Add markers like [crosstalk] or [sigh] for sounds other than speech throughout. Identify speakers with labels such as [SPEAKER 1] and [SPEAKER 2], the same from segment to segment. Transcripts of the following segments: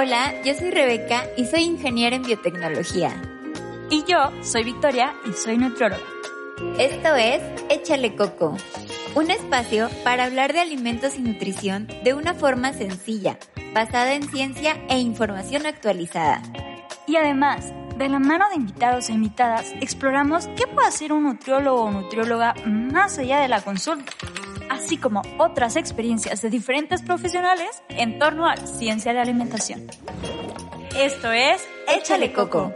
[SPEAKER 1] Hola, yo soy Rebeca y soy ingeniera en biotecnología.
[SPEAKER 2] Y yo soy Victoria y soy nutrióloga.
[SPEAKER 1] Esto es Échale Coco, un espacio para hablar de alimentos y nutrición de una forma sencilla, basada en ciencia e información actualizada.
[SPEAKER 2] Y además, de la mano de invitados e invitadas, exploramos qué puede hacer un nutriólogo o nutrióloga más allá de la consulta así como otras experiencias de diferentes profesionales en torno a la ciencia de alimentación. Esto es Échale Coco.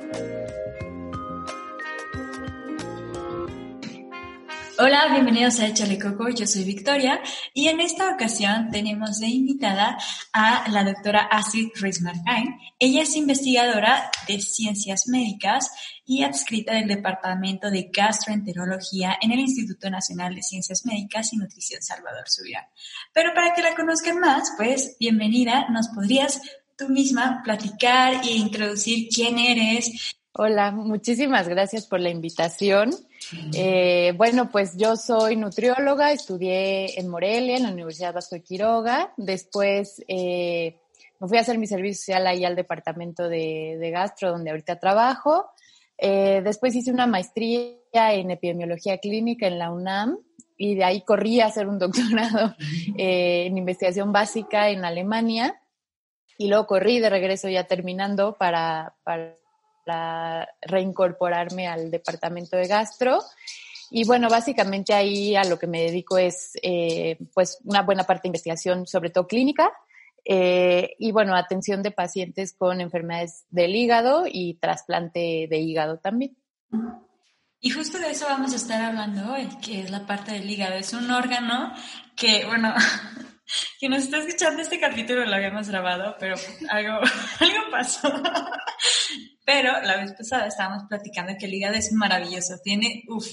[SPEAKER 2] Hola, bienvenidos a Échale Coco, yo soy Victoria y en esta ocasión tenemos de invitada a la doctora Astrid Ruiz-Marcain. Ella es investigadora de ciencias médicas y adscrita del Departamento de Gastroenterología en el Instituto Nacional de Ciencias Médicas y Nutrición Salvador Subirán. Pero para que la conozcan más, pues bienvenida, ¿nos podrías tú misma platicar e introducir quién eres?
[SPEAKER 3] Hola, muchísimas gracias por la invitación. Eh, bueno, pues yo soy nutrióloga, estudié en Morelia, en la Universidad Vasco de Quiroga. Después eh, me fui a hacer mi servicio social ahí al departamento de, de gastro, donde ahorita trabajo. Eh, después hice una maestría en epidemiología clínica en la UNAM y de ahí corrí a hacer un [laughs] doctorado en investigación básica en Alemania. Y luego corrí de regreso ya terminando para, para para reincorporarme al departamento de gastro. Y bueno, básicamente ahí a lo que me dedico es eh, pues una buena parte de investigación, sobre todo clínica, eh, y bueno, atención de pacientes con enfermedades del hígado y trasplante de hígado también.
[SPEAKER 2] Y justo de eso vamos a estar hablando hoy, que es la parte del hígado. Es un órgano que, bueno, [laughs] que nos está escuchando este capítulo lo habíamos grabado, pero algo, [laughs] algo pasó. Pero la vez pasada estábamos platicando que el hígado es maravilloso, tiene uf,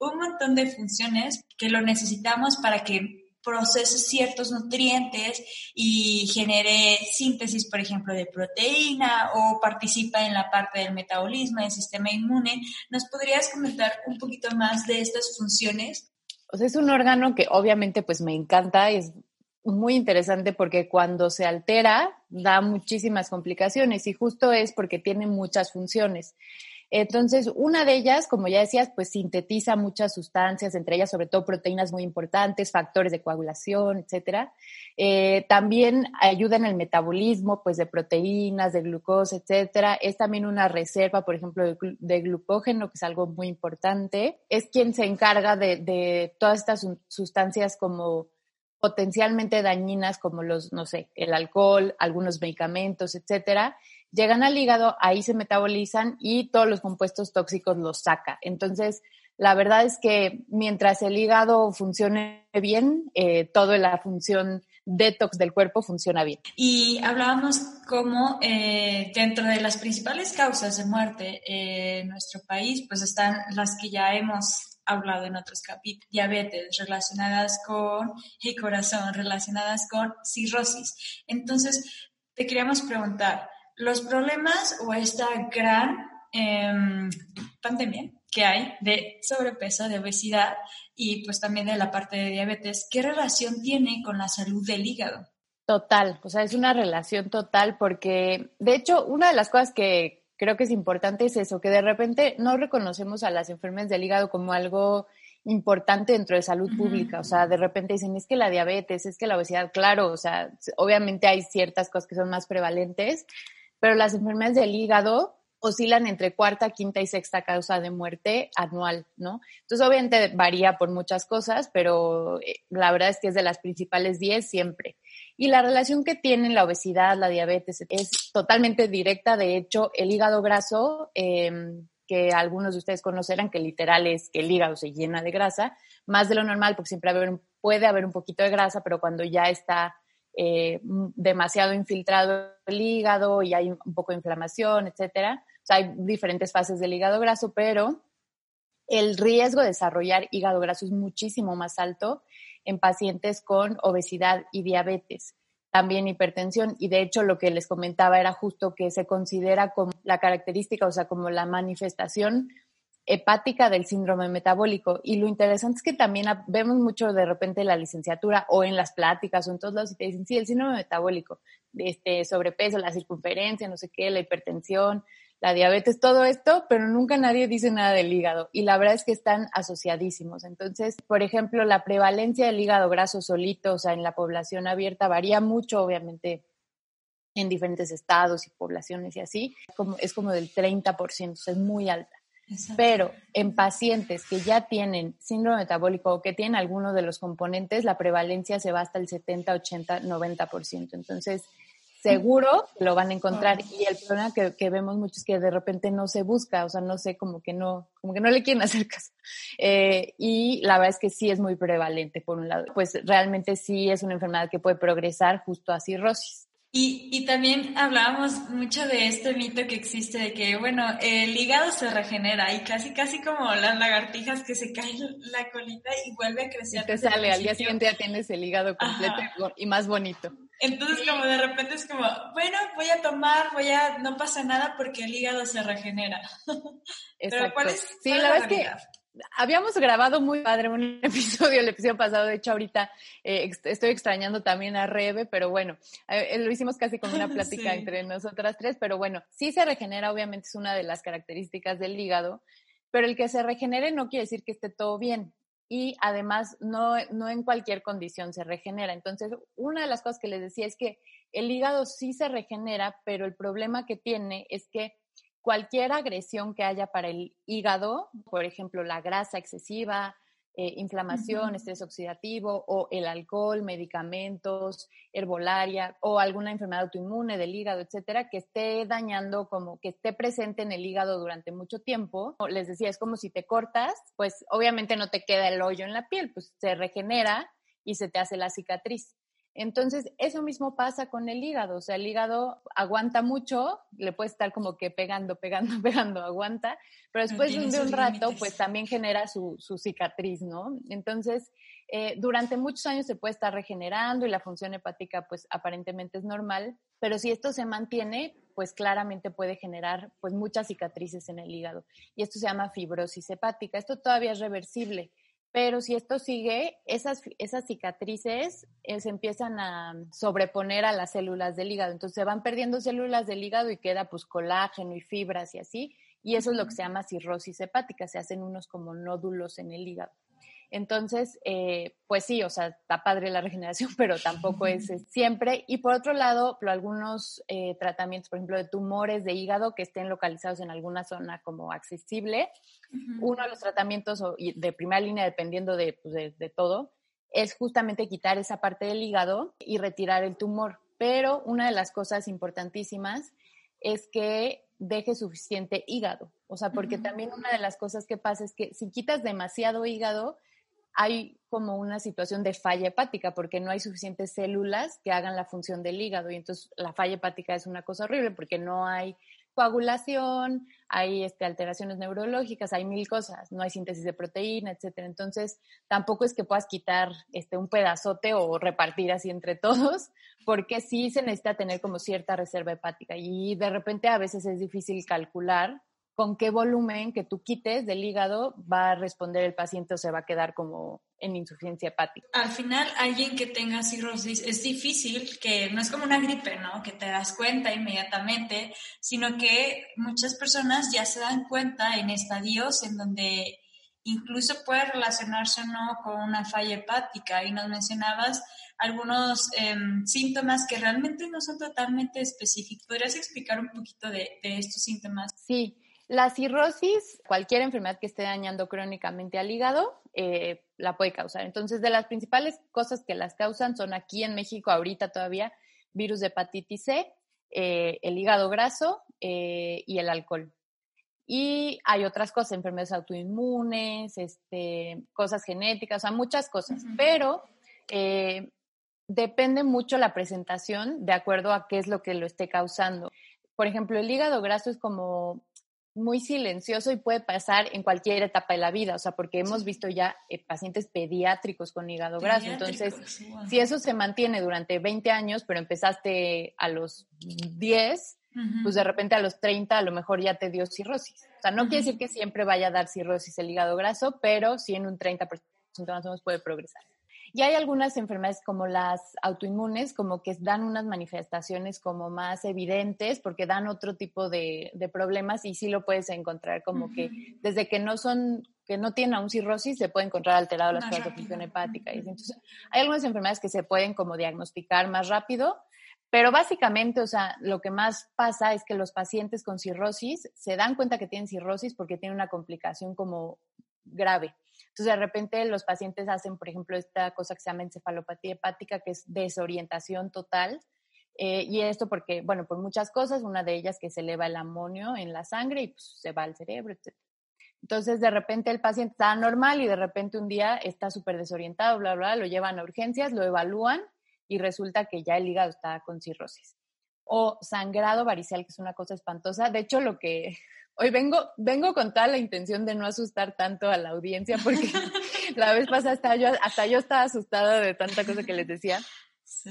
[SPEAKER 2] un montón de funciones que lo necesitamos para que procese ciertos nutrientes y genere síntesis, por ejemplo, de proteína o participa en la parte del metabolismo, del sistema inmune. ¿Nos podrías comentar un poquito más de estas funciones?
[SPEAKER 3] O sea, es un órgano que obviamente pues me encanta, es muy interesante porque cuando se altera da muchísimas complicaciones y justo es porque tiene muchas funciones. Entonces, una de ellas, como ya decías, pues sintetiza muchas sustancias, entre ellas sobre todo proteínas muy importantes, factores de coagulación, etcétera. Eh, también ayuda en el metabolismo, pues de proteínas, de glucosa, etcétera. Es también una reserva, por ejemplo, de, glucógeno, que es algo muy importante. Es quien se encarga de, de todas estas sustancias como potencialmente dañinas como los, no sé, el alcohol, algunos medicamentos, etcétera, llegan al hígado, ahí se metabolizan y todos los compuestos tóxicos los saca. Entonces, la verdad es que mientras el hígado funcione bien, eh, toda la función detox del cuerpo funciona bien.
[SPEAKER 2] Y hablábamos como eh, dentro de las principales causas de muerte en nuestro país, pues están las que ya hemos hablado en otros capítulos, diabetes relacionadas con el corazón, relacionadas con cirrosis. Entonces, te queríamos preguntar, los problemas o esta gran em, pandemia que hay de sobrepeso, de obesidad y pues también de la parte de diabetes, ¿qué relación tiene con la salud del hígado?
[SPEAKER 3] Total, o sea, es una relación total porque, de hecho, una de las cosas que, creo que es importante es eso, que de repente no reconocemos a las enfermedades del hígado como algo importante dentro de salud pública. O sea, de repente dicen, es que la diabetes, es que la obesidad, claro, o sea, obviamente hay ciertas cosas que son más prevalentes, pero las enfermedades del hígado oscilan entre cuarta, quinta y sexta causa de muerte anual, ¿no? Entonces, obviamente varía por muchas cosas, pero eh, la verdad es que es de las principales 10 siempre. Y la relación que tienen la obesidad, la diabetes, es totalmente directa. De hecho, el hígado graso, em, que algunos de ustedes conocerán, que literal es que el hígado se llena de grasa, más de lo normal, porque siempre puede haber un poquito de grasa, pero cuando ya está eh, demasiado infiltrado el hígado y hay un poco de inflamación, etcétera. O sea, hay diferentes fases del hígado graso, pero el riesgo de desarrollar hígado graso es muchísimo más alto en pacientes con obesidad y diabetes, también hipertensión. Y de hecho lo que les comentaba era justo que se considera como la característica, o sea, como la manifestación hepática del síndrome metabólico. Y lo interesante es que también vemos mucho de repente en la licenciatura o en las pláticas o en todos lados y te dicen, sí, el síndrome metabólico, este, sobrepeso, la circunferencia, no sé qué, la hipertensión, la diabetes, todo esto, pero nunca nadie dice nada del hígado. Y la verdad es que están asociadísimos. Entonces, por ejemplo, la prevalencia del hígado graso solito, o sea, en la población abierta varía mucho, obviamente, en diferentes estados y poblaciones y así, como, es como del 30%, o sea, es muy alta. Pero en pacientes que ya tienen síndrome metabólico o que tienen alguno de los componentes, la prevalencia se va hasta el 70, 80, 90%. Entonces, seguro lo van a encontrar. Y el problema que, vemos mucho es que de repente no se busca, o sea, no sé, como que no, como que no le quieren hacer caso. Eh, y la verdad es que sí es muy prevalente, por un lado. Pues realmente sí es una enfermedad que puede progresar justo a cirrosis.
[SPEAKER 2] Y, y, también hablábamos mucho de este mito que existe de que, bueno, el hígado se regenera y casi, casi como las lagartijas que se caen la colita y vuelve a crecer.
[SPEAKER 3] Y te sale, al día siguiente ya tienes el hígado completo y más bonito.
[SPEAKER 2] Entonces, como de repente es como, bueno, voy a tomar, voy a, no pasa nada porque el hígado se regenera. [laughs] Pero ¿cuál es,
[SPEAKER 3] sí, la, verdad es que habíamos grabado muy padre un [laughs] episodio, el episodio pasado, de hecho ahorita eh, estoy extrañando también a Rebe, pero bueno, eh, lo hicimos casi como una [laughs] plática entre nosotras tres, pero bueno, sí se regenera, obviamente es una de las características del hígado, pero el que se regenere no quiere decir que esté todo bien. Y además, no, no en cualquier condición se regenera. Entonces, una de las cosas que les decía es que el hígado sí se regenera, pero el problema que tiene es que cualquier agresión que haya para el hígado, por ejemplo, la grasa excesiva, eh, inflamación, estrés oxidativo o el alcohol, medicamentos, herbolaria o alguna enfermedad autoinmune del hígado, etcétera, que esté dañando como que esté presente en el hígado durante mucho tiempo. Les decía, es como si te cortas, pues obviamente no te queda el hoyo en la piel, pues se regenera y se te hace la cicatriz. Entonces, eso mismo pasa con el hígado, o sea, el hígado aguanta mucho, le puede estar como que pegando, pegando, [laughs] pegando, aguanta, pero después de un rato, pues también genera su, cicatriz, ¿no? Entonces, eh, durante muchos años se puede estar regenerando y la función hepática, pues aparentemente es normal, pero si esto se mantiene, pues claramente puede generar pues muchas cicatrices en el hígado. Y esto se llama fibrosis hepática. Esto todavía es reversible pero si esto sigue, esas, esas cicatrices eh, se empiezan a sobreponer a las células del hígado. Entonces se van perdiendo células del hígado y queda pues colágeno y fibras y así. Y eso es lo que se llama cirrosis hepática. Se hacen unos como nódulos en el hígado. Entonces, eh, pues sí, o sea, está padre la regeneración, [laughs] pero tampoco es, siempre. Y por otro lado, algunos eh, tratamientos, por ejemplo, de tumores de hígado que estén localizados en alguna zona como accesible, uno de los tratamientos de primera línea, dependiendo pues, de, de todo, es justamente quitar esa parte del hígado y retirar el tumor. Pero una de las cosas importantísimas es que deje suficiente hígado. O sea, porque también una de las cosas que pasa es que si quitas demasiado hígado, hay como una situación de falla hepática porque no hay suficientes células que hagan la función del hígado y entonces la falla hepática es una cosa horrible porque no hay coagulación, hay este, alteraciones neurológicas, hay mil cosas, no hay síntesis de proteína, etcétera. Entonces, tampoco es que puedas quitar este, un pedazote o repartir así entre todos, porque sí se necesita tener como cierta reserva hepática y de repente a veces es difícil calcular con qué volumen que tú quites del hígado va a responder el paciente o se va a quedar como en insuficiencia hepática.
[SPEAKER 2] Al final, alguien que tenga cirrosis es difícil, que no es como una gripe, ¿no? Que te das cuenta inmediatamente, sino que muchas personas ya se dan cuenta en estadios en donde incluso puede relacionarse o no con una falla hepática. Y nos mencionabas algunos em, síntomas que realmente no son totalmente específicos. ¿Podrías explicar un poquito de, de estos síntomas?
[SPEAKER 3] Sí, la cirrosis, cualquier enfermedad que esté dañando crónicamente al hígado, eh, la puede causar. Entonces, de las principales cosas que las causan son aquí en México ahorita todavía virus de hepatitis C, eh, el hígado graso eh, y el alcohol. Y hay otras cosas, enfermedades autoinmunes, este, cosas genéticas, o sea, muchas cosas, pero depende mucho la presentación de acuerdo a qué es lo que lo esté causando. Por ejemplo, el hígado graso es como muy silencioso y puede pasar en cualquier etapa de la vida, o sea, porque hemos visto ya eh, pacientes pediátricos con hígado graso, entonces, si eso se mantiene durante 20 años, pero empezaste a los 10, pues de repente a los 30 a lo mejor ya te dio cirrosis. O sea, no quiere decir que siempre vaya a dar cirrosis el hígado graso, pero sí en un 30% más o menos puede progresar. Y hay algunas enfermedades como las autoinmunes, como que dan unas manifestaciones como más evidentes porque dan otro tipo de, problemas y sí lo puedes encontrar como que desde que no son, que no tienen aún cirrosis, se puede encontrar alterado las pruebas de función hepática. Y entonces, hay algunas enfermedades que se pueden como diagnosticar más rápido, pero básicamente, o sea, lo que más pasa es que los pacientes con cirrosis se dan cuenta que tienen cirrosis porque tienen una complicación como grave. Entonces, de repente los pacientes hacen, por ejemplo, esta cosa que se llama encefalopatía hepática, que es desorientación total. Eh, y esto porque, bueno, por muchas cosas, una de ellas que se eleva el amonio en la sangre y pues, se va al cerebro, etc. Entonces, de repente el paciente está normal y de repente un día está súper desorientado, bla, bla, lo llevan a urgencias, lo evalúan y resulta que ya el hígado está con cirrosis. O sangrado varicial, que es una cosa espantosa. De hecho, lo que Hoy vengo, vengo con toda la intención de no asustar tanto a la audiencia porque [laughs] la vez pasada hasta yo, hasta yo estaba asustada de tanta cosa que les decía.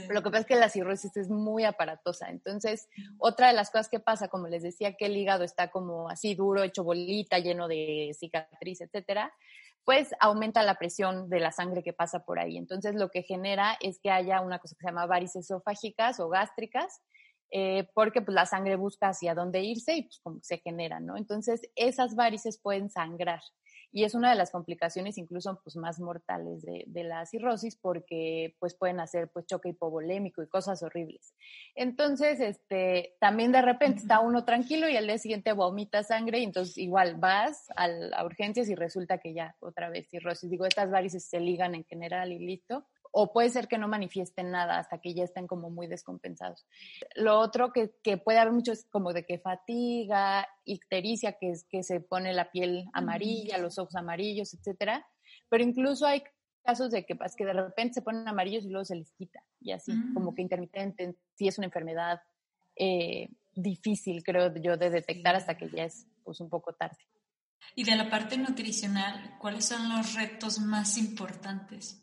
[SPEAKER 3] Lo que pasa es que la cirrosis es muy aparatosa. Entonces, otra de las cosas que pasa, como les decía, que el hígado está como así duro, hecho bolita, lleno de cicatriz, etcétera, pues aumenta la presión de la sangre que pasa por ahí. Entonces, lo que genera es que haya una cosa que se llama varices esofágicas o gástricas, eh, porque pues la sangre busca hacia dónde irse y pues como se genera, ¿no? Entonces esas varices pueden sangrar y es una de las complicaciones incluso pues más mortales de, de, la cirrosis porque pues pueden hacer pues choque hipovolémico y cosas horribles. Entonces, este, también de repente está uno tranquilo y al día siguiente vomita sangre y entonces igual vas a, a urgencias y resulta que ya otra vez cirrosis. Digo, estas varices se ligan en general y listo o puede ser que no manifiesten nada hasta que ya estén como muy descompensados. Lo otro que, puede haber mucho es como de que fatiga, ictericia, que es que se pone la piel amarilla, los ojos amarillos, etcétera. Pero incluso hay casos de que, pues, que de repente se ponen amarillos y luego se les quita, y así, como que intermitente, si es una enfermedad eh, difícil, creo yo, de detectar hasta que ya es pues, un poco tarde.
[SPEAKER 2] Y de la parte nutricional, ¿cuáles son los retos más importantes?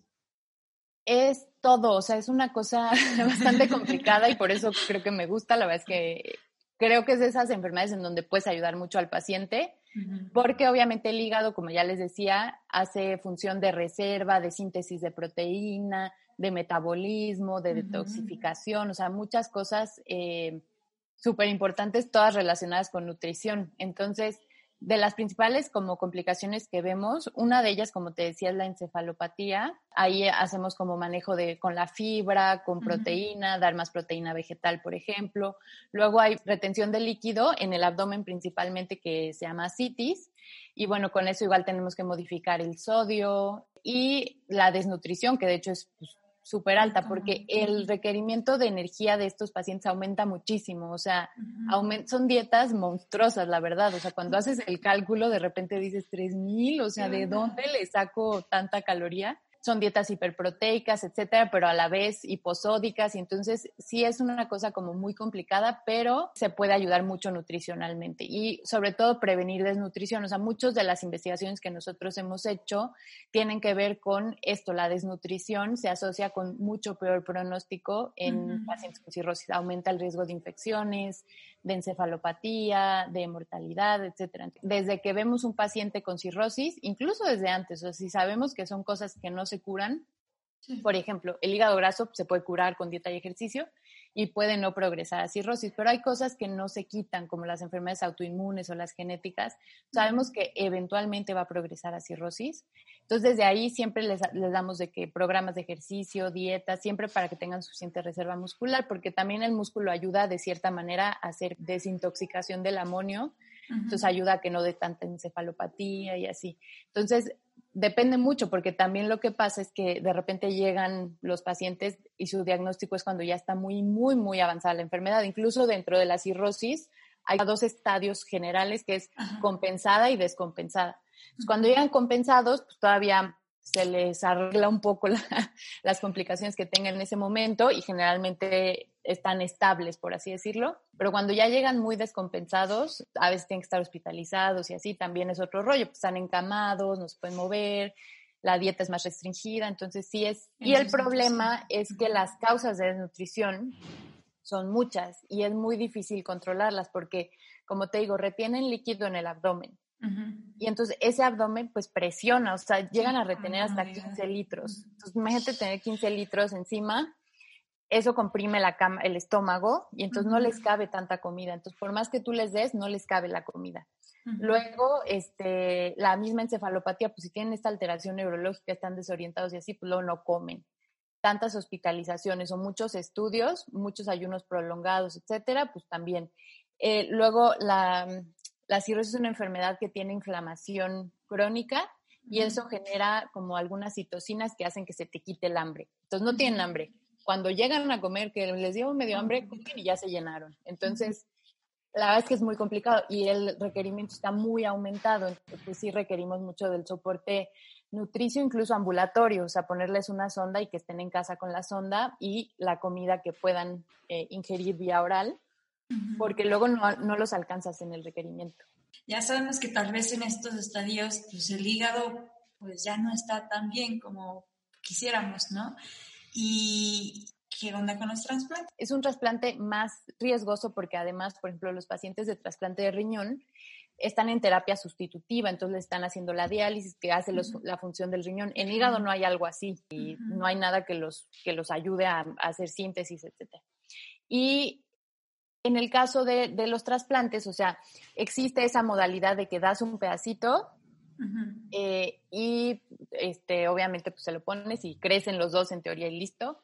[SPEAKER 3] Es todo, o sea, es una cosa [laughs] bastante complicada y por eso creo que me gusta, la verdad es que creo que es de esas enfermedades en donde puedes ayudar mucho al paciente, porque obviamente el hígado, como ya les decía, hace función de reserva, de síntesis de proteína, de metabolismo, de detoxificación, o sea, muchas cosas eh, súper importantes, todas relacionadas con nutrición. Entonces, de las principales como complicaciones que vemos, una de ellas, como te decía, es la encefalopatía. Ahí hacemos como manejo de con la fibra, con proteína, dar más proteína vegetal, por ejemplo. Luego hay retención de líquido en el abdomen principalmente que se llama citis. Y bueno, con eso igual tenemos que modificar el sodio y la desnutrición, que de hecho es pues, súper alta porque el requerimiento de energía de estos pacientes aumenta muchísimo, o sea, son dietas monstruosas, la verdad, o sea, cuando haces el cálculo de repente dices 3000, o sea, ¿de dónde le saco tanta caloría? Son dietas hiperproteicas, etcétera, pero a la vez hiposódicas, y entonces sí es una cosa como muy complicada, pero se puede ayudar mucho nutricionalmente y sobre todo prevenir desnutrición. O sea, muchas de las investigaciones que nosotros hemos hecho tienen que ver con esto, la desnutrición se asocia con mucho peor pronóstico en pacientes con cirrosis, aumenta el riesgo de infecciones, de encefalopatía, de mortalidad, etcétera. Desde que vemos un paciente con cirrosis, incluso desde antes, o si sabemos que son cosas que no se curan, por ejemplo, el hígado graso se puede curar con dieta y ejercicio y puede no progresar a cirrosis, pero hay cosas que no se quitan, como las enfermedades autoinmunes o las genéticas. Sabemos que eventualmente va a progresar a cirrosis. Entonces, desde ahí siempre les, les damos de que programas de ejercicio, dieta, siempre para que tengan suficiente reserva muscular, porque también el músculo ayuda de cierta manera a hacer desintoxicación del amonio, entonces ayuda a que no dé tanta encefalopatía y así. Entonces, depende mucho porque también lo que pasa es que de repente llegan los pacientes y su diagnóstico es cuando ya está muy, muy, muy avanzada la enfermedad. Incluso dentro de la cirrosis hay dos estadios generales que es compensada y descompensada. Cuando llegan compensados, pues todavía se les arregla un poco [laughs] las complicaciones que tengan en ese momento y generalmente están estables, por así decirlo. Pero cuando ya llegan muy descompensados, a veces tienen que estar hospitalizados y así también es otro rollo, pues están encamados, no se pueden mover, la dieta es más restringida, entonces sí es. Y el problema es que las causas de desnutrición son muchas y es muy difícil controlarlas porque, como te digo, retienen líquido en el abdomen. Y entonces ese abdomen pues presiona, o sea, llegan a retener hasta 15 litros. Entonces imagínate tener 15 litros encima, eso comprime la cama, el estómago y entonces no les cabe tanta comida. Entonces por más que tú les des, no les cabe la comida. Luego, este, la misma encefalopatía, pues si tienen esta alteración neurológica, están desorientados y así, pues luego no comen. Tantas hospitalizaciones o muchos estudios, muchos ayunos prolongados, etcétera, pues también. Eh, luego, la, la cirrosis es una enfermedad que tiene inflamación crónica y eso genera como algunas citocinas que hacen que se te quite el hambre. Entonces no tienen hambre. Cuando llegan a comer, que les dio medio hambre, comen y ya se llenaron. Entonces, la verdad es que es muy complicado y el requerimiento está muy aumentado. Entonces sí requerimos mucho del soporte nutricio, incluso ambulatorio, o sea, ponerles una sonda y que estén en casa con la sonda y la comida que puedan eh, ingerir vía oral porque luego no, los alcanzas en el requerimiento.
[SPEAKER 2] Ya sabemos que tal vez en estos estadios pues el hígado pues ya no está tan bien como quisiéramos, ¿no? Y ¿qué onda con los trasplantes?
[SPEAKER 3] Es un trasplante más riesgoso porque además, por ejemplo, los pacientes de trasplante de riñón están en terapia sustitutiva, entonces le están haciendo la diálisis que hace la función del riñón. En hígado no hay algo así y no hay nada que los, que los ayude a, a hacer síntesis, etc. Y en el caso de, los trasplantes, o sea, existe esa modalidad de que das un pedacito eh, y este, obviamente pues se lo pones y crecen los dos en teoría y listo.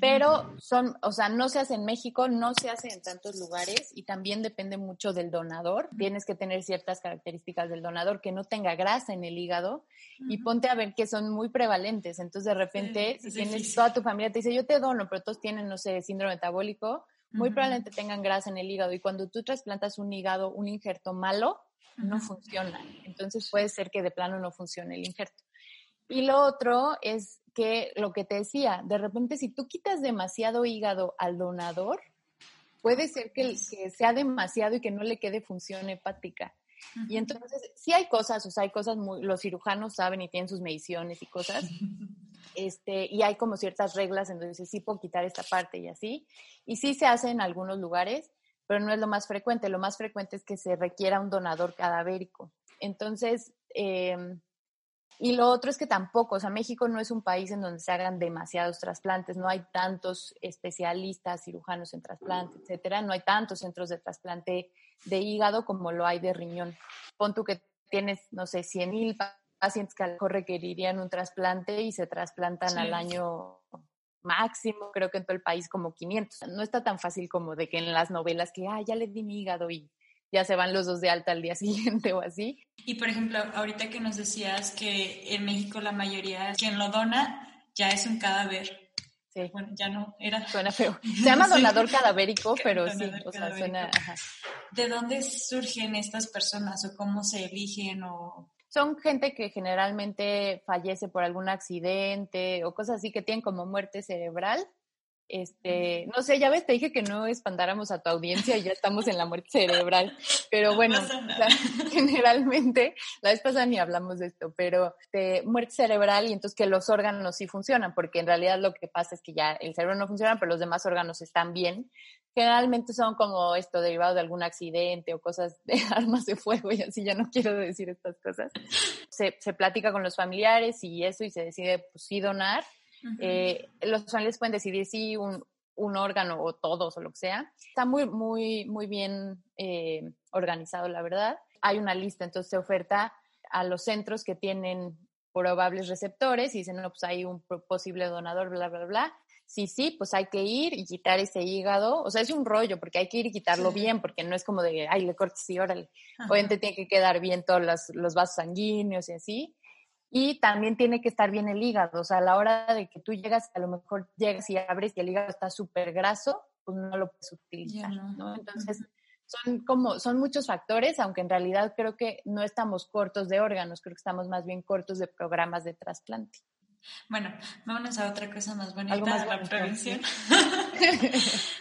[SPEAKER 3] Pero son, o sea, no se hace en México, no se hace en tantos lugares y también depende mucho del donador. Tienes que tener ciertas características del donador, que no tenga grasa en el hígado y ponte a ver que son muy prevalentes. Entonces, de repente, si tienes toda tu familia te dice, yo te dono, pero todos tienen, no sé, síndrome metabólico, muy probablemente tengan grasa en el hígado y cuando tú trasplantas un hígado, un injerto malo, no funciona. Entonces puede ser que de plano no funcione el injerto. Y lo otro es que lo que te decía, de repente si tú quitas demasiado hígado al donador, puede ser que, que sea demasiado y que no le quede función hepática. Y entonces, sí hay cosas, o sea, hay cosas muy, los cirujanos saben y tienen sus mediciones y cosas, [laughs] este, y hay como ciertas reglas, entonces sí puedo quitar esta parte y así. Y sí se hace en algunos lugares, pero no es lo más frecuente. Lo más frecuente es que se requiera un donador cadavérico. Entonces, em, y lo otro es que tampoco, o sea, México no es un país en donde se hagan demasiados trasplantes, no hay tantos especialistas, cirujanos en trasplante, etcétera, no hay tantos centros de trasplante de hígado como lo hay de riñón. Pon tú que tienes, no sé, 100 mil pacientes que a lo mejor requerirían un trasplante y se trasplantan al año máximo, creo que en todo el país como 500. No está tan fácil como de que en las novelas que, ah, ya le di mi hígado y ya se van los dos de alta al día [laughs] siguiente o así.
[SPEAKER 2] Y por ejemplo, ahorita que nos decías que en México la mayoría, quien lo dona ya es un cadáver. Sí. Bueno, ya no era.
[SPEAKER 3] Suena feo. [laughs] Se llama donador cadavérico, [laughs] pero sí, o sea, suena.
[SPEAKER 2] ¿De dónde surgen estas personas o cómo se eligen o
[SPEAKER 3] son gente que generalmente fallece por algún accidente o cosas así que tienen como muerte cerebral. Este, no sé, ya ves, te dije que no espantáramos a tu audiencia y ya estamos en la muerte cerebral. Pero bueno, generalmente, la vez pasada ni hablamos de esto, pero de muerte cerebral y entonces que los órganos sí funcionan, porque en realidad lo que pasa es que ya el cerebro no funciona, pero los demás órganos están bien generalmente son como esto derivado de algún accidente o cosas de [laughs] armas de fuego y así, ya no quiero decir estas cosas. Se, se platica con los familiares y eso y se decide pues sí donar. Eh, los familiares pueden decidir si un, un, órgano o todos o lo que sea. Está muy, muy, muy bien eh, organizado, la verdad. Hay una lista, entonces se oferta a los centros que tienen probables receptores y dicen, no, pues hay un posible donador, bla, bla, bla sí, sí, pues hay que ir y quitar ese hígado. O sea, es un rollo porque hay que ir y quitarlo bien, porque no es como de, ay, le cortes y órale. Obviamente tiene que quedar bien todos los, los, vasos sanguíneos y así. Y también tiene que estar bien el hígado. O sea, a la hora de que tú llegas, a lo mejor llegas y abres y el hígado está súper graso, pues no lo puedes utilizar, ¿no? Entonces, son como, son muchos factores, aunque en realidad creo que no estamos cortos de órganos, creo que estamos más bien cortos de programas de trasplante.
[SPEAKER 2] Bueno, vámonos a otra cosa más bonita, más la prevención. [laughs]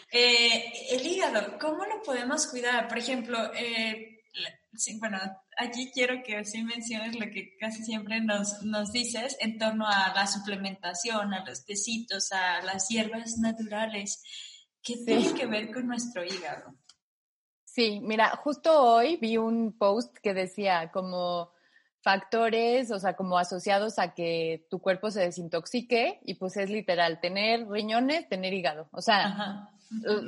[SPEAKER 2] Eh, el hígado, ¿cómo lo podemos cuidar? Por ejemplo, eh, bueno, aquí quiero que sí menciones lo que casi siempre nos, nos dices en torno a la suplementación, a los tecitos, a las hierbas naturales. ¿Qué tiene que ver con nuestro hígado?
[SPEAKER 3] Sí, mira, justo hoy vi un post que decía como factores, o sea, como asociados a que tu cuerpo se desintoxique y pues es literal tener riñones, tener hígado. O sea,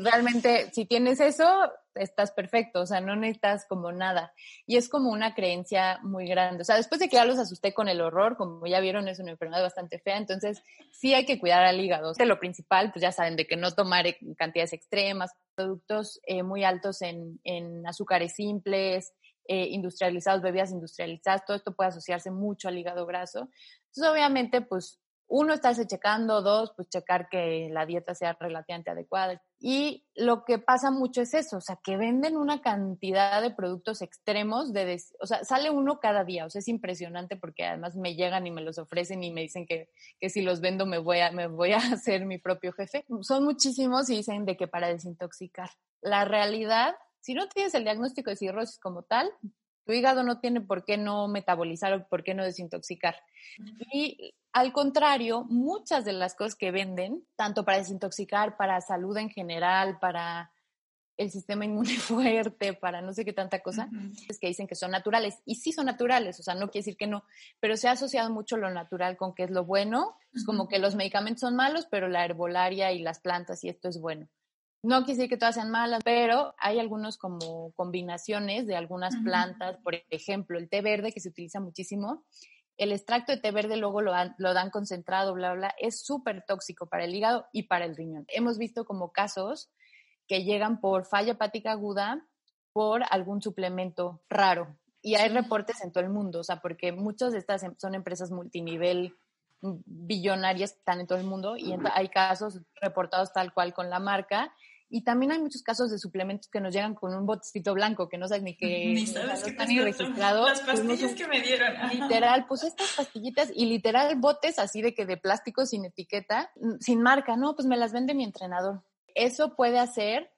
[SPEAKER 3] realmente si tienes eso, estás perfecto, o sea, no necesitas como nada. Y es como una creencia muy grande. O sea, después de que ya los asusté con el horror, como ya vieron, es una enfermedad bastante fea, entonces sí hay que cuidar al hígado. De lo principal, pues ya saben, de que no tomar cantidades extremas, productos eh, muy altos en, en azúcares simples, eh, industrializados, bebidas industrializadas, todo esto puede asociarse mucho al hígado graso. Entonces, obviamente, pues uno, estarse checando, dos, pues checar que la dieta sea relativamente adecuada. Y lo que pasa mucho es eso, o sea, que venden una cantidad de productos extremos, de, o sea, sale uno cada día, o sea, es impresionante porque además me llegan y me los ofrecen y me dicen que, que si los vendo me voy, a, me voy a [laughs] hacer mi propio jefe. Son muchísimos y dicen de que para desintoxicar. La realidad si no tienes el diagnóstico de cirrosis como tal, tu hígado no tiene por qué no metabolizar o por qué no desintoxicar. Y al contrario, muchas de las cosas que venden, tanto para desintoxicar, para salud en general, para el sistema inmune [laughs] fuerte, para no sé qué tanta cosa, es que dicen que son naturales. Y sí son naturales, o sea, no quiere decir que no, pero se ha asociado mucho lo natural con que es lo bueno. Es como que los medicamentos son malos, pero la herbolaria y las plantas y esto es bueno. No quiere decir que todas sean malas, pero hay algunos como combinaciones de algunas plantas, por ejemplo, el té verde que se utiliza muchísimo, el extracto de té verde luego lo, lo dan concentrado, bla, bla, es súper tóxico para el hígado y para el riñón. Hemos visto como casos que llegan por falla hepática aguda por algún suplemento raro. Y hay reportes en todo el mundo, o sea, porque muchas de estas em, son empresas multinivel mm, billonarias que están en todo el mundo y hay casos reportados tal cual con la marca y también hay muchos casos de suplementos que nos llegan con un botecito blanco que no sabes ni que
[SPEAKER 2] ni sabes
[SPEAKER 3] están ni registrados.
[SPEAKER 2] Las pastillas que me dieron.
[SPEAKER 3] Literal, pues estas pastillitas y literal botes así de que de plástico sin etiqueta, sin marca, no, pues me las vende mi entrenador. Eso puede hacer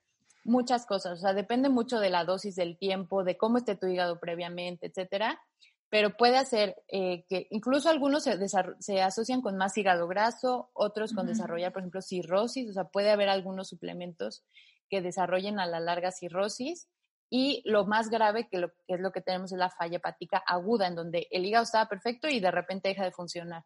[SPEAKER 3] muchas cosas, o sea, depende mucho de la dosis, del tiempo, de cómo esté tu hígado previamente, etcétera pero puede hacer eh, que incluso algunos se, se, asocian con más hígado graso, otros con desarrollar, por ejemplo, cirrosis, o sea, puede haber algunos suplementos que desarrollen a la larga cirrosis. Y lo más grave que, lo, que es lo que tenemos es la falla hepática aguda, en donde el hígado estaba perfecto y de repente deja de funcionar.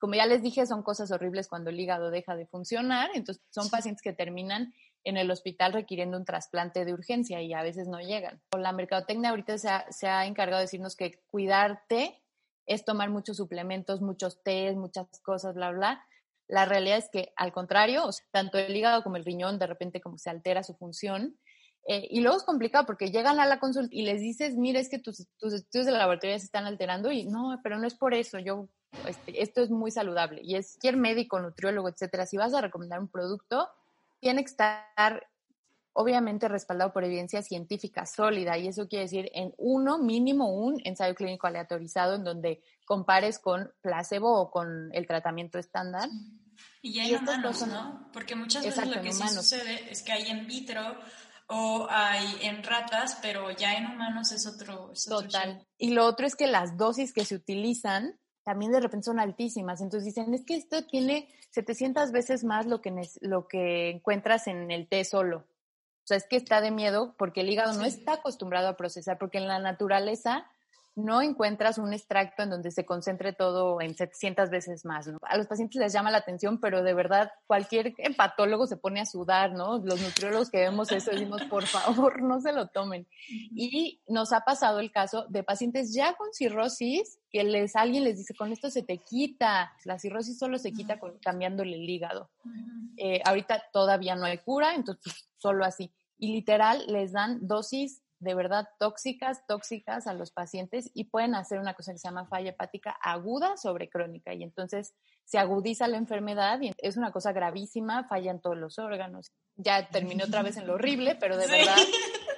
[SPEAKER 3] Como ya les dije, son cosas horribles cuando el hígado deja de funcionar, entonces son pacientes que terminan en el hospital requiriendo un trasplante de urgencia y a veces no llegan. La mercadotecnia ahorita se ha, se ha encargado de decirnos que cuidarte es tomar muchos suplementos, muchos tés, muchas cosas, bla, bla. La realidad es que al contrario, tanto el hígado como el riñón de repente como se altera su función. Eh, y luego es complicado porque llegan a la consulta y les dices, mira, es que tus, tus estudios de laboratorio se están alterando y no, pero no es por eso, yo, este, esto es muy saludable. Y es cualquier médico, nutriólogo, etcétera, si vas a recomendar un producto, tiene que estar obviamente respaldado por evidencia científica sólida y eso quiere decir en uno mínimo un ensayo clínico aleatorizado en donde compares con placebo o con el tratamiento estándar.
[SPEAKER 2] Y ya hay humanos, ¿no? Porque muchas veces lo que sí sucede es que hay en vitro o hay en ratas, pero ya en humanos es otro.
[SPEAKER 3] Total. y lo otro es que las dosis que se utilizan también de repente son altísimas. Entonces dicen, es que esto tiene 700 veces más lo que, lo que encuentras en el té solo. O sea, es que está de miedo porque el hígado no está acostumbrado a procesar, porque en la naturaleza no encuentras un extracto en donde se concentre todo en 700 veces más, ¿no? A los pacientes les llama la atención, pero de verdad cualquier hepatólogo se pone a sudar, ¿no? Los nutriólogos que vemos eso decimos, por favor, no se lo tomen. Y nos ha pasado el caso de pacientes ya con cirrosis que les alguien les dice, con esto se te quita. La cirrosis solo se quita con, cambiándole el hígado. Eh, ahorita todavía no hay cura, entonces pues, solo así. Y literal les dan dosis de verdad tóxicas, tóxicas a los pacientes y pueden hacer una cosa que se llama falla hepática aguda sobre crónica y entonces se agudiza la enfermedad y es una cosa gravísima, fallan todos los órganos. Ya terminé otra vez en lo horrible, pero de verdad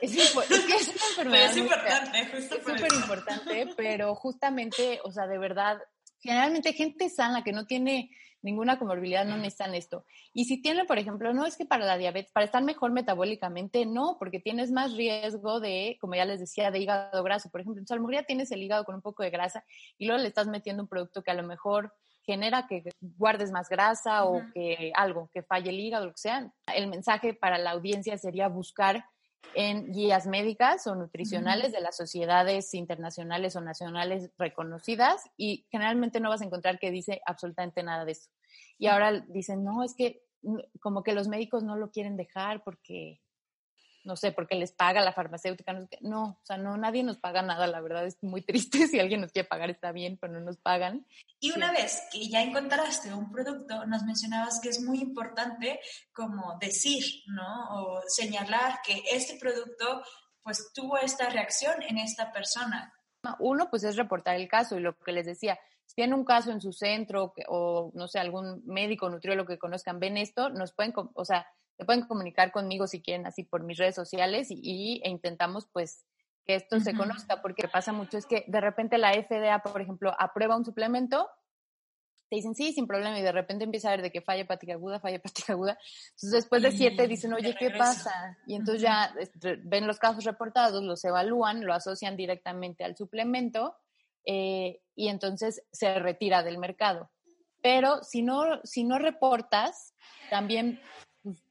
[SPEAKER 3] es, es, que es una enfermedad.
[SPEAKER 2] es importante, justo
[SPEAKER 3] Es súper importante, pero justamente, o sea, de verdad, generalmente gente sana que no tiene ninguna comorbilidad no necesitan esto. Y si tienen, por ejemplo, no es que para la diabetes, para estar mejor metabólicamente, no, porque tienes más riesgo de, como ya les decía, de hígado graso, por ejemplo. Entonces, a lo mejor ya tienes el hígado con un poco de grasa y luego le estás metiendo un producto que a lo mejor genera que guardes más grasa o que algo, que falle el hígado, lo que sea. El mensaje para la audiencia sería buscar en guías médicas o nutricionales de las sociedades internacionales o nacionales reconocidas y generalmente no vas a encontrar que dice absolutamente nada de eso. Y ahora dicen, no, es que como que los médicos no lo quieren dejar porque no sé, porque les paga la farmacéutica. No, o sea, no, nadie nos paga nada, la verdad es muy [laughs] triste. Si alguien nos quiere pagar está bien, pero no nos pagan.
[SPEAKER 2] Y una vez que ya encontraste un producto, nos mencionabas que es muy importante como decir, ¿no? O señalar que este producto pues tuvo esta reacción en esta persona.
[SPEAKER 3] Uno, pues es reportar el caso y lo que les decía, si tienen un caso en su centro o, no sé, algún médico, nutriólogo que conozcan, ven esto, nos pueden, o sea, se pueden comunicar conmigo si quieren así por mis redes sociales y, e intentamos pues que esto se conozca, porque pasa mucho es que de repente la FDA, por ejemplo, aprueba un suplemento, te dicen sí, sin problema, y de repente empieza a ver de que falla hepática aguda, falla hepática aguda. Entonces después de siete dicen, oye, ¿qué pasa? Y entonces ya este, ven los casos reportados, los evalúan, lo asocian directamente al suplemento eh, y entonces se retira del mercado. Pero si no, si no reportas, también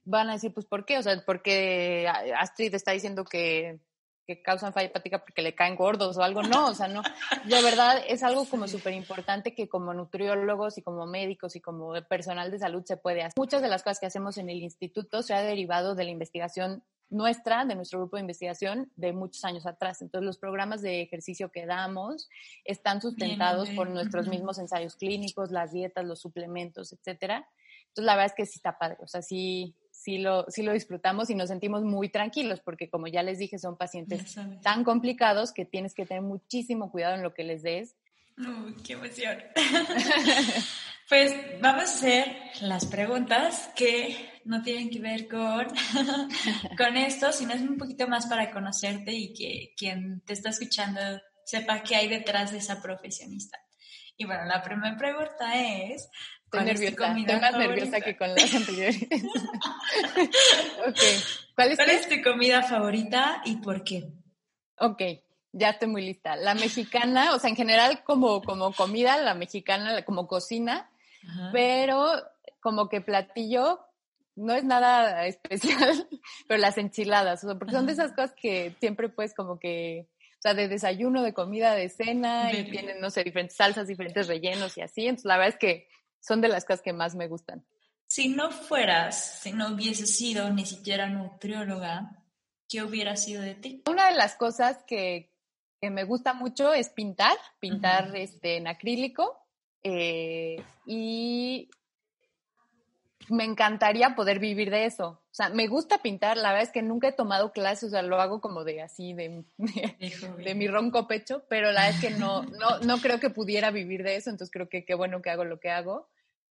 [SPEAKER 3] van a decir, pues, ¿por qué? O sea, porque Astrid está diciendo que, que causan falla hepática porque le caen gordos o algo. No, o sea, no. De verdad, es algo como súper importante que como nutriólogos y como médicos y como personal de salud se puede hacer. Muchas de las cosas que hacemos en el instituto se ha derivado de la investigación nuestra, de nuestro grupo de investigación de muchos años atrás. Entonces, los programas de ejercicio que damos están sustentados por nuestros mismos ensayos clínicos, las dietas, los suplementos, etcétera. Entonces, la verdad es que sí está padre, o sea, sí, sí lo, sí lo disfrutamos y nos sentimos muy tranquilos porque, como ya les dije, son pacientes tan complicados que tienes que tener muchísimo cuidado en lo que les des.
[SPEAKER 2] Uy, qué emoción. [laughs] pues vamos a hacer las preguntas que no tienen que ver con, [laughs] con esto, sino es un poquito más para conocerte y que quien te está escuchando sepa qué hay detrás de esa profesionista. Y bueno, la primera pregunta es,
[SPEAKER 3] Estoy nerviosa, estoy más nerviosa que con las anteriores. [laughs]
[SPEAKER 2] ok. ¿Cuál, es, ¿Cuál es tu comida favorita y por qué?
[SPEAKER 3] Ok, ya estoy muy lista. La mexicana, o sea, en general como, como comida, la mexicana, como cocina, pero como que platillo, no es nada [laughs] especial, pero las enchiladas, o sea, porque son de esas cosas que siempre pues como que, o sea, de desayuno, de comida, de cena, y tienen, no sé, diferentes salsas, diferentes rellenos y así. Entonces, la verdad es que son de las cosas que más me gustan.
[SPEAKER 2] Si no fueras, si no hubieses sido ni siquiera nutrióloga, ¿qué hubiera sido de ti?
[SPEAKER 3] Una de las cosas que, me gusta mucho es pintar, pintar este, en acrílico. Eh, y me encantaría poder vivir de eso. O sea, me gusta pintar, la verdad es que nunca he tomado clases, o sea, lo hago como de así, de, [laughs] de, mi ronco pecho, pero la verdad es que no, no, no creo que pudiera vivir de eso, entonces creo que qué bueno que hago lo que hago.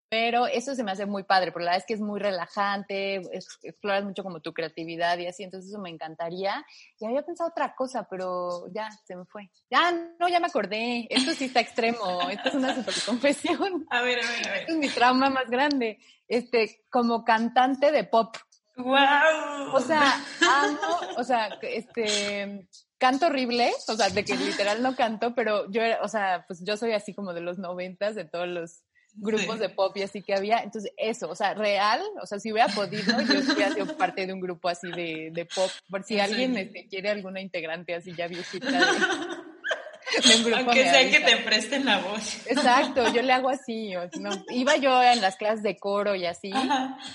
[SPEAKER 3] Pero eso se me hace muy padre, porque la verdad es que es muy relajante, exploras mucho como tu creatividad y así, entonces eso me encantaría. Y había pensado otra cosa, pero ya se me fue. Ya, no, ya me acordé. Esto sí está extremo, esto es una super confesión.
[SPEAKER 2] A ver, a ver, a ver.
[SPEAKER 3] Este es mi trauma más grande. Este, como cantante de pop.
[SPEAKER 2] ¡Wow!
[SPEAKER 3] O sea, amo, o sea, este, canto horrible, o sea, de que literal no canto, pero yo, o sea, pues yo soy así como de los noventas, de todos los grupos de pop y así que había. Entonces, eso, o sea, real, o sea, si hubiera podido, yo hubiera sido parte de un grupo así de, de pop, por si alguien este, quiere alguna integrante así ya viejita. De,
[SPEAKER 2] un grupo Aunque sea que te presten la voz.
[SPEAKER 3] Exacto, yo le hago así. no, iba yo en las clases de coro y así,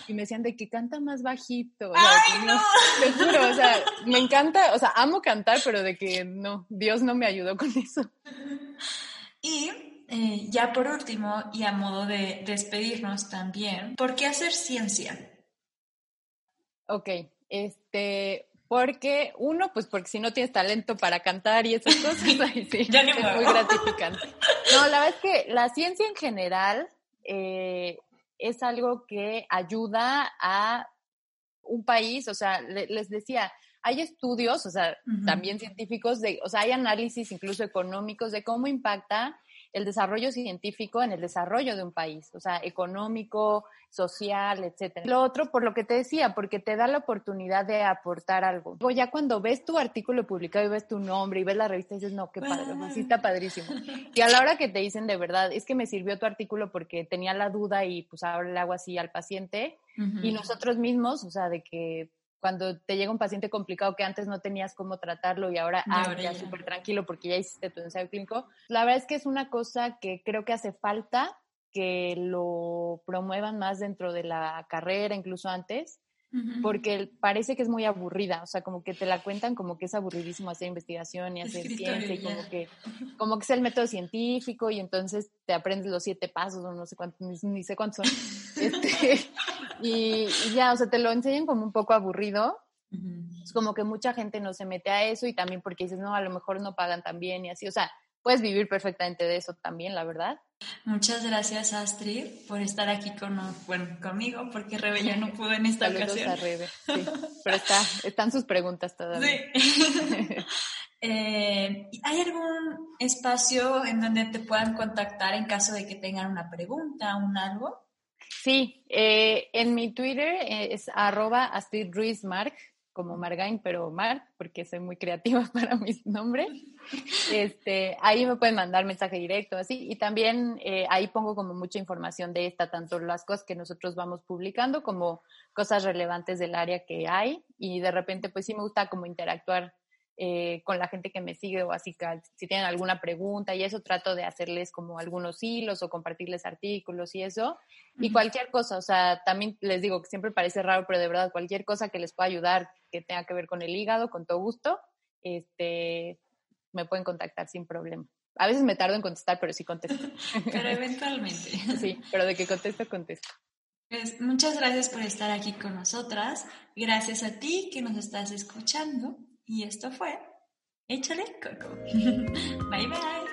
[SPEAKER 3] y me decían de que canta más bajito.
[SPEAKER 2] ¡Ay, no!
[SPEAKER 3] Te juro, o sea, me encanta, o sea, amo cantar, pero de que no, Dios no me ayudó con eso.
[SPEAKER 2] Y eh, ya por último, y a modo de despedirnos también, ¿por qué hacer ciencia?
[SPEAKER 3] Ok, este, porque uno, pues porque si no tienes talento para cantar y esas cosas, [laughs] ahí sí, es muy gratificante. No, la verdad es que la ciencia en general eh, es algo que ayuda a un país, o sea, les decía, hay estudios, o sea, también científicos, de, o sea, hay análisis incluso económicos de cómo impacta el desarrollo científico en el desarrollo de un país, o sea, económico, social, etcétera. Lo otro, por lo que te decía, porque te da la oportunidad de aportar algo. O ya cuando ves tu artículo publicado y ves tu nombre y ves la revista dices, no, qué padre, así está padrísimo. Y a la hora que te dicen de verdad, es que me sirvió tu artículo porque tenía la duda y pues ahora le hago así al paciente. Y nosotros mismos, o sea, de que cuando te llega un paciente complicado que antes no tenías cómo tratarlo y ahora, ah, ya súper tranquilo porque ya hiciste tu ensayo clínico. La verdad es que es una cosa que creo que hace falta que lo promuevan más dentro de la carrera, incluso antes, porque parece que es muy aburrida, o sea, como que te la cuentan como que es aburridísimo hacer investigación y hacer ciencia y como que, [laughs] como que es el método científico y entonces te aprendes los siete pasos o no sé cuántos, ni, sé cuántos son. [laughs] Este, y, ya, o sea, te lo enseñan como un poco aburrido. Es como que mucha gente no se mete a eso y también porque dices, no, a lo mejor no pagan tan bien y así, o sea, puedes vivir perfectamente de eso también, la verdad.
[SPEAKER 2] Muchas gracias, Astrid, por estar aquí con, bueno, conmigo, porque Rebe ya no pudo en esta ocasión. A Rebe,
[SPEAKER 3] sí. Pero está, están sus preguntas todavía. Sí. [laughs]
[SPEAKER 2] Eh, ¿Hay algún espacio en donde te puedan contactar en caso de que tengan una pregunta, un algo?
[SPEAKER 3] Sí, eh, en mi Twitter es arroba Astrid Ruiz Mark, como Margain, pero Mark, porque soy muy creativa [laughs] para mis nombres. Este, ahí me pueden mandar mensaje directo, así. Y también eh, ahí pongo como mucha información de esta, tanto las cosas que nosotros vamos publicando como cosas relevantes del área que hay. Y de repente, pues sí me gusta como interactuar eh, con la gente que me sigue o así, que si tienen alguna pregunta y eso, trato de hacerles como algunos hilos o compartirles artículos y eso. Y cualquier cosa, o sea, también les digo que siempre parece raro, pero de verdad, cualquier cosa que les pueda ayudar que tenga que ver con el hígado, con todo gusto, este, me pueden contactar sin problema. A veces me tardo en contestar, pero sí contesto. [laughs]
[SPEAKER 2] pero eventualmente. [laughs]
[SPEAKER 3] Sí, pero de que contesto, contesto.
[SPEAKER 2] Pues muchas gracias por estar aquí con nosotras. Gracias a ti que nos estás escuchando. Y esto fue Échale Coco. [laughs] bye bye.